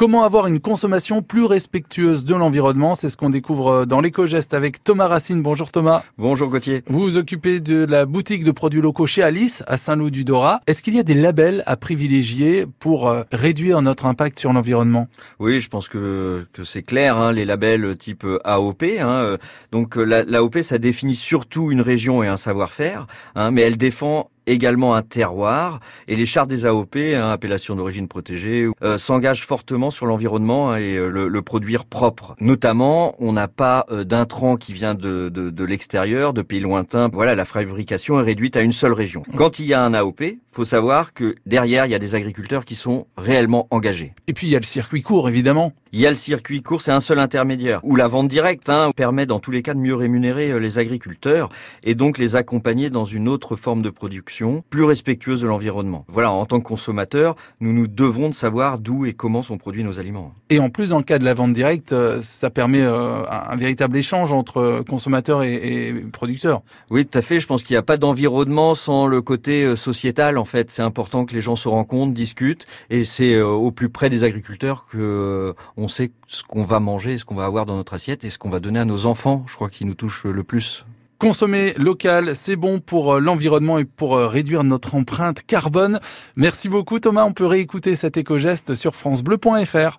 Comment avoir une consommation plus respectueuse de l'environnement C'est ce qu'on découvre dans l'éco-geste avec Thomas Racine. Bonjour Thomas. Bonjour Gauthier. Vous vous occupez de la boutique de produits locaux chez Alice à Saint-Loup-du-Dora. Est-ce qu'il y a des labels à privilégier pour euh, réduire notre impact sur l'environnement? Oui, je pense que, que c'est clair, hein, les labels type AOP. Hein, donc l'AOP, ça définit surtout une région et un savoir-faire, hein, mais elle défend également un terroir et les chartes des AOP, hein, appellation d'origine protégée, euh, s'engagent fortement sur l'environnement et euh, le, produire propre. Notamment, on n'a pas euh, d'intrant qui vient de, de, de l'extérieur, de pays lointains. Voilà, la fabrication est réduite à une seule région. Quand il y a un AOP, faut savoir que derrière, il y a des agriculteurs qui sont réellement engagés. Et puis, il y a le circuit court, évidemment. Il y a le circuit court, c'est un seul intermédiaire. Ou la vente directe hein, permet dans tous les cas de mieux rémunérer les agriculteurs et donc les accompagner dans une autre forme de production plus respectueuse de l'environnement. Voilà, en tant que consommateur, nous nous devons de savoir d'où et comment sont produits nos aliments. Et en plus, dans le cas de la vente directe, euh, ça permet euh, un véritable échange entre consommateurs et, producteurs. Oui, tout à fait. Je pense qu'il n'y a pas d'environnement sans le côté euh, sociétal. En fait, c'est important que les gens se rencontrent, discutent, et c'est au plus près des agriculteurs que on sait ce qu'on va manger, ce qu'on va avoir dans notre assiette et ce qu'on va donner à nos enfants. Je crois qu'il nous touche le plus. Consommer local, c'est bon pour euh, l'environnement et pour euh, réduire notre empreinte carbone. Merci beaucoup Thomas, on peut réécouter cet éco-geste sur francebleu.fr.